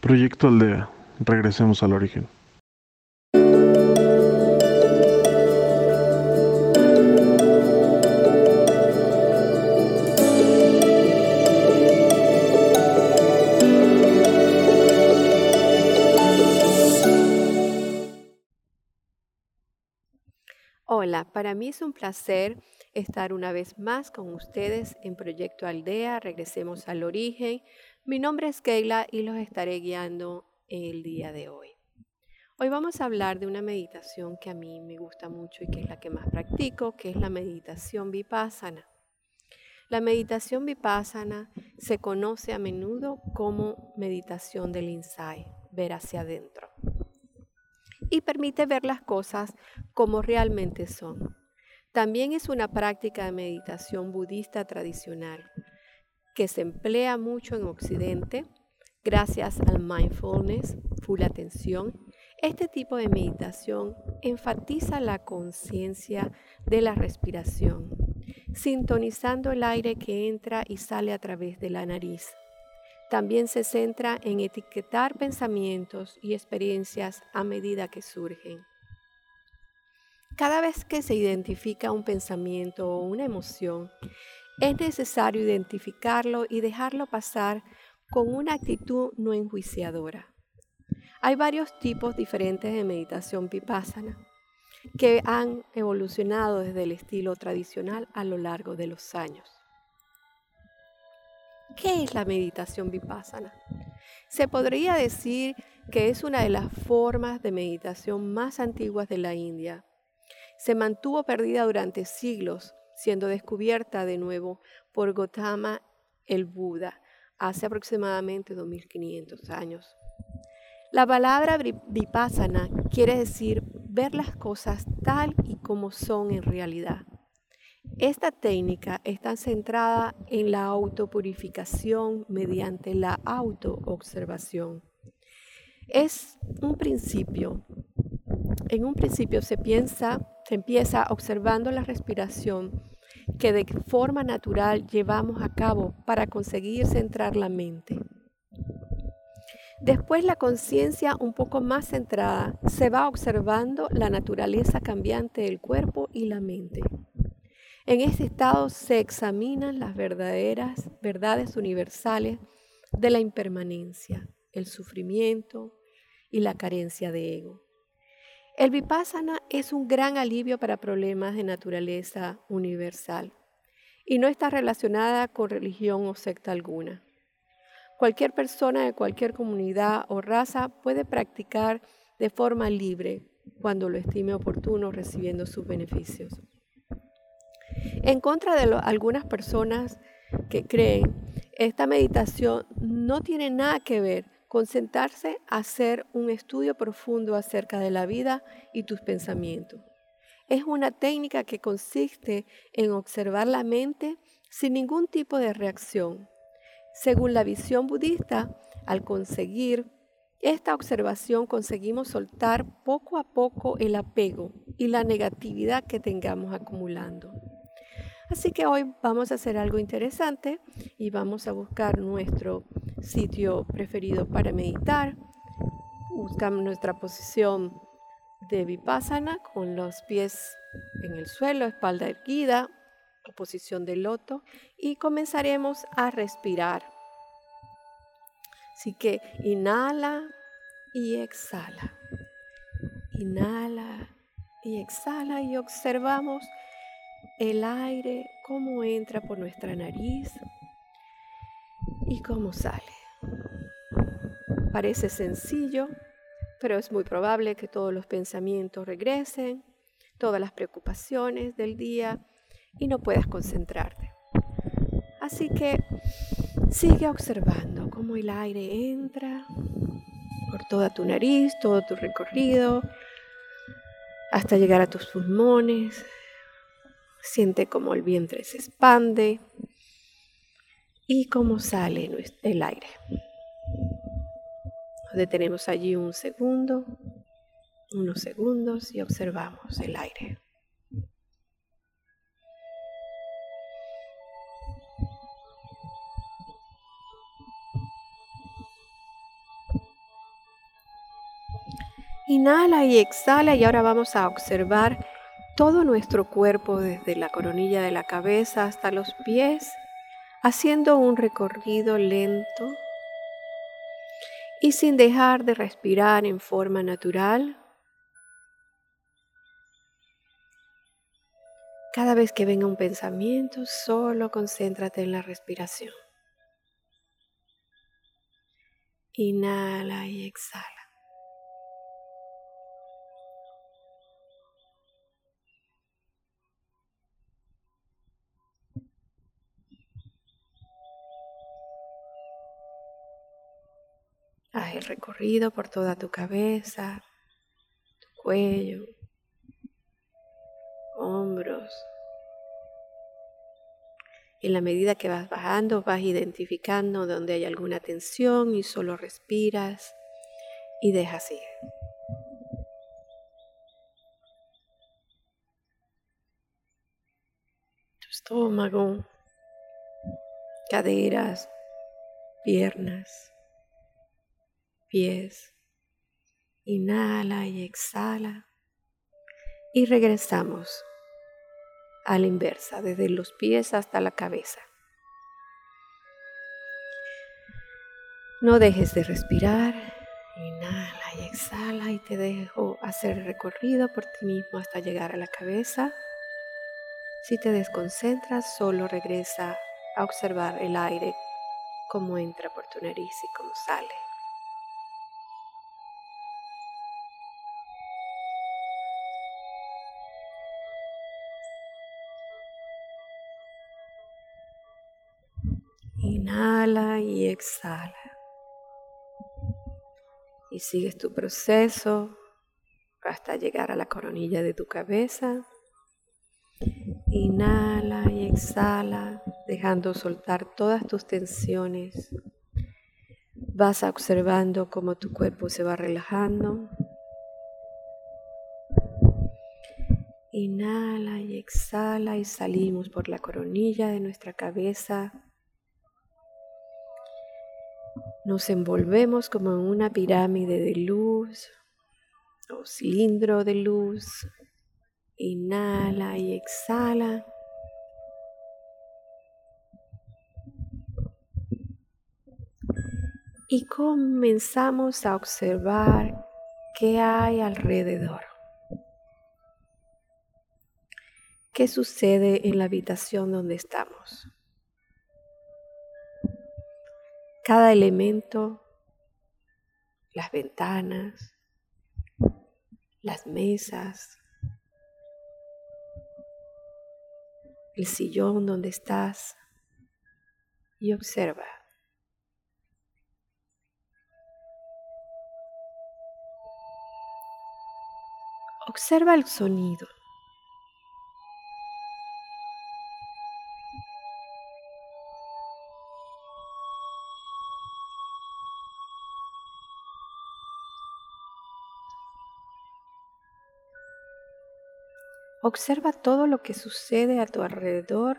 Proyecto Aldea. Regresemos al origen. Hola, para mí es un placer estar una vez más con ustedes en Proyecto Aldea. Regresemos al origen. Mi nombre es Keila y los estaré guiando el día de hoy. Hoy vamos a hablar de una meditación que a mí me gusta mucho y que es la que más practico, que es la meditación vipassana. La meditación vipassana se conoce a menudo como meditación del insight, ver hacia adentro y permite ver las cosas como realmente son. También es una práctica de meditación budista tradicional que se emplea mucho en Occidente gracias al mindfulness, full atención. Este tipo de meditación enfatiza la conciencia de la respiración, sintonizando el aire que entra y sale a través de la nariz también se centra en etiquetar pensamientos y experiencias a medida que surgen. Cada vez que se identifica un pensamiento o una emoción, es necesario identificarlo y dejarlo pasar con una actitud no enjuiciadora. Hay varios tipos diferentes de meditación vipassana que han evolucionado desde el estilo tradicional a lo largo de los años. ¿Qué es la meditación vipassana? Se podría decir que es una de las formas de meditación más antiguas de la India. Se mantuvo perdida durante siglos, siendo descubierta de nuevo por Gautama el Buda hace aproximadamente 2500 años. La palabra vipassana quiere decir ver las cosas tal y como son en realidad. Esta técnica está centrada en la autopurificación mediante la autoobservación. Es un principio. En un principio se piensa, se empieza observando la respiración que de forma natural llevamos a cabo para conseguir centrar la mente. Después la conciencia un poco más centrada se va observando la naturaleza cambiante del cuerpo y la mente. En este estado se examinan las verdaderas verdades universales de la impermanencia, el sufrimiento y la carencia de ego. El vipassana es un gran alivio para problemas de naturaleza universal y no está relacionada con religión o secta alguna. Cualquier persona de cualquier comunidad o raza puede practicar de forma libre cuando lo estime oportuno recibiendo sus beneficios. En contra de algunas personas que creen, esta meditación no tiene nada que ver con sentarse a hacer un estudio profundo acerca de la vida y tus pensamientos. Es una técnica que consiste en observar la mente sin ningún tipo de reacción. Según la visión budista, al conseguir esta observación conseguimos soltar poco a poco el apego y la negatividad que tengamos acumulando. Así que hoy vamos a hacer algo interesante y vamos a buscar nuestro sitio preferido para meditar. Buscamos nuestra posición de vipassana con los pies en el suelo, espalda erguida, posición de loto y comenzaremos a respirar. Así que inhala y exhala. Inhala y exhala y observamos el aire, cómo entra por nuestra nariz y cómo sale. Parece sencillo, pero es muy probable que todos los pensamientos regresen, todas las preocupaciones del día y no puedas concentrarte. Así que sigue observando cómo el aire entra por toda tu nariz, todo tu recorrido, hasta llegar a tus pulmones, Siente cómo el vientre se expande y cómo sale el aire. Nos detenemos allí un segundo, unos segundos y observamos el aire. Inhala y exhala y ahora vamos a observar todo nuestro cuerpo desde la coronilla de la cabeza hasta los pies, haciendo un recorrido lento y sin dejar de respirar en forma natural. Cada vez que venga un pensamiento, solo concéntrate en la respiración. Inhala y exhala. El recorrido por toda tu cabeza, tu cuello, hombros. En la medida que vas bajando, vas identificando donde hay alguna tensión y solo respiras y dejas ir. Tu estómago, caderas, piernas pies. Inhala y exhala. Y regresamos a la inversa, desde los pies hasta la cabeza. No dejes de respirar. Inhala y exhala y te dejo hacer el recorrido por ti mismo hasta llegar a la cabeza. Si te desconcentras, solo regresa a observar el aire, cómo entra por tu nariz y cómo sale. Inhala y exhala. Y sigues tu proceso hasta llegar a la coronilla de tu cabeza. Inhala y exhala, dejando soltar todas tus tensiones. Vas observando cómo tu cuerpo se va relajando. Inhala y exhala y salimos por la coronilla de nuestra cabeza nos envolvemos como en una pirámide de luz o cilindro de luz. Inhala y exhala. Y comenzamos a observar qué hay alrededor. ¿Qué sucede en la habitación donde estamos? Cada elemento, las ventanas, las mesas, el sillón donde estás y observa. Observa el sonido. Observa todo lo que sucede a tu alrededor,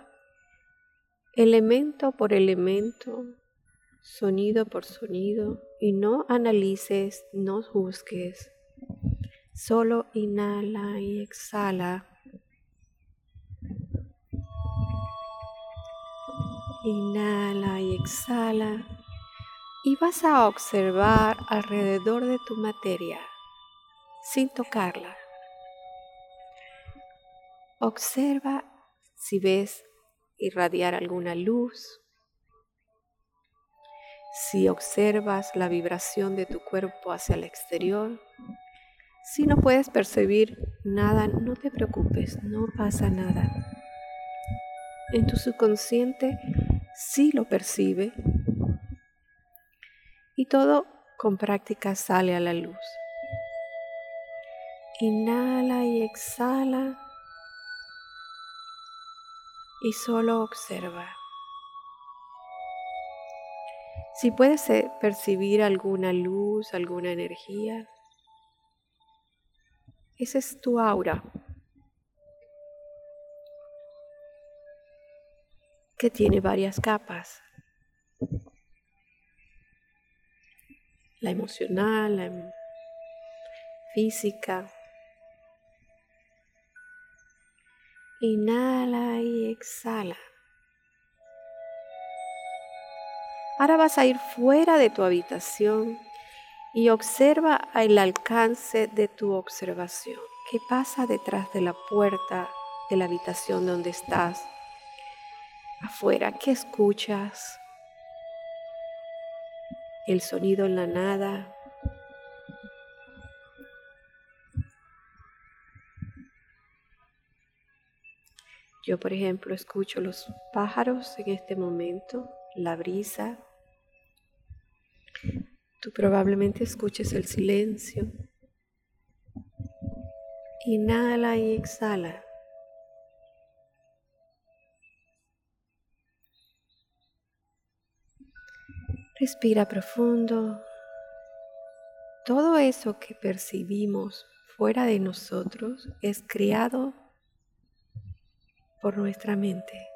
elemento por elemento, sonido por sonido, y no analices, no juzgues. Solo inhala y exhala. Inhala y exhala. Y vas a observar alrededor de tu materia sin tocarla. Observa si ves irradiar alguna luz, si observas la vibración de tu cuerpo hacia el exterior. Si no puedes percibir nada, no te preocupes, no pasa nada. En tu subconsciente sí lo percibe y todo con práctica sale a la luz. Inhala y exhala y solo observa. Si puedes percibir alguna luz, alguna energía, esa es tu aura. que tiene varias capas. La emocional, la em, física. Inhala y exhala. Ahora vas a ir fuera de tu habitación y observa el alcance de tu observación. ¿Qué pasa detrás de la puerta de la habitación donde estás? Afuera, ¿qué escuchas? El sonido en la nada. Yo, por ejemplo, escucho los pájaros en este momento, la brisa, Tú probablemente escuches el silencio. Inhala y exhala. Respira profundo. Todo eso que percibimos fuera de nosotros es creado por nuestra mente.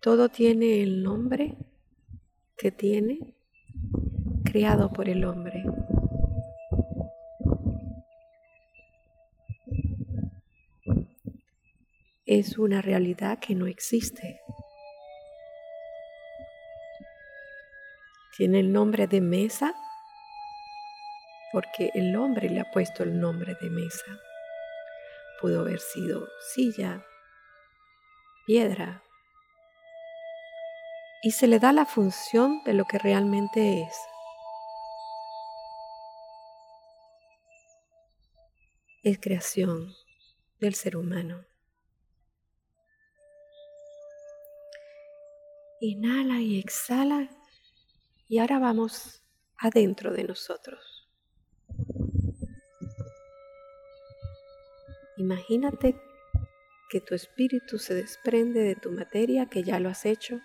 Todo tiene el nombre que tiene creado por el hombre. Es una realidad que no existe. Tiene el nombre de mesa porque el hombre le ha puesto el nombre de mesa. Pudo haber sido silla, piedra, y se le da la función de lo que realmente es. Es creación del ser humano. Inhala y exhala y ahora vamos adentro de nosotros. Imagínate que tu espíritu se desprende de tu materia, que ya lo has hecho,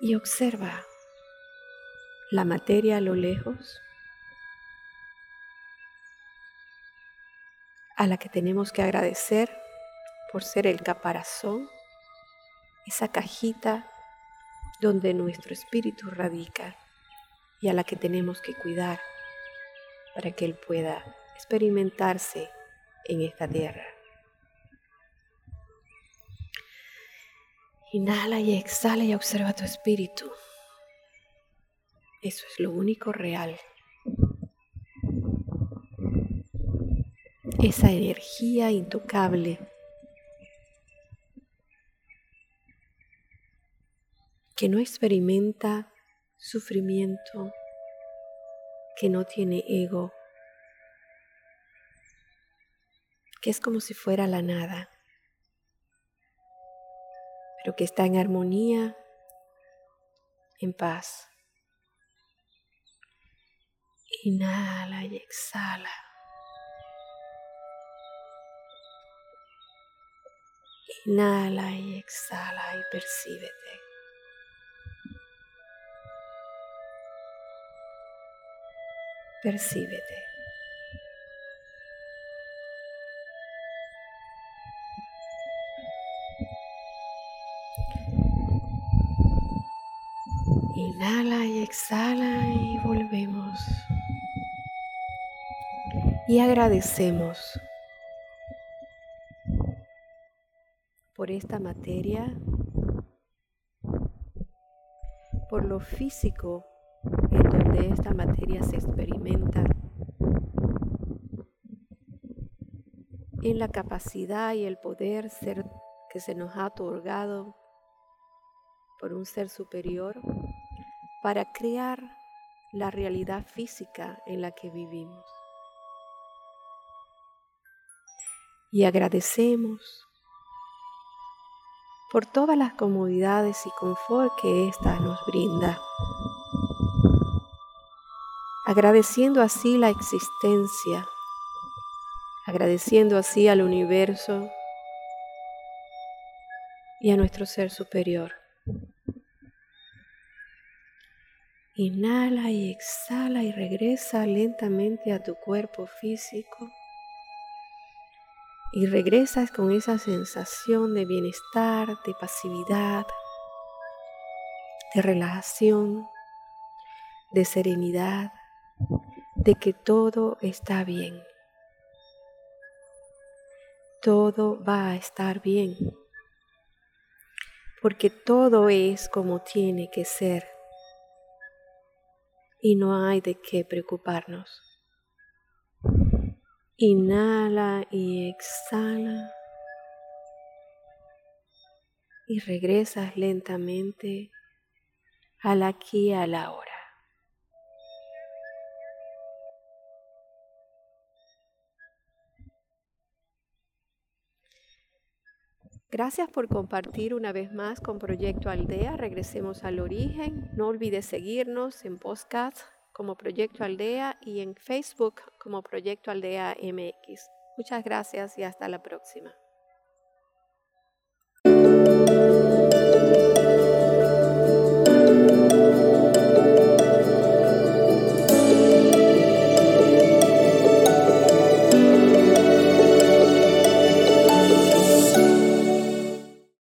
y observa la materia a lo lejos, a la que tenemos que agradecer por ser el caparazón, esa cajita donde nuestro espíritu radica y a la que tenemos que cuidar para que Él pueda experimentarse en esta tierra. Inhala y exhala y observa tu espíritu. Eso es lo único real. Esa energía intocable que no experimenta sufrimiento, que no tiene ego, que es como si fuera la nada pero que está en armonía, en paz. Inhala y exhala. Inhala y exhala y percíbete. Percíbete. Inhala y exhala y volvemos. Y agradecemos por esta materia, por lo físico en donde esta materia se experimenta, en la capacidad y el poder ser que se nos ha otorgado por un ser superior para crear la realidad física en la que vivimos. Y agradecemos por todas las comodidades y confort que ésta nos brinda, agradeciendo así la existencia, agradeciendo así al universo y a nuestro ser superior. Inhala y exhala y regresa lentamente a tu cuerpo físico. Y regresas con esa sensación de bienestar, de pasividad, de relajación, de serenidad, de que todo está bien. Todo va a estar bien, porque todo es como tiene que ser y no hay de qué preocuparnos. Inhala y exhala y regresas lentamente al aquí y a Gracias por compartir una vez más con Proyecto Aldea. Regresemos al origen. No olvides seguirnos en podcast como Proyecto Aldea y en Facebook como Proyecto Aldea MX. Muchas gracias y hasta la próxima.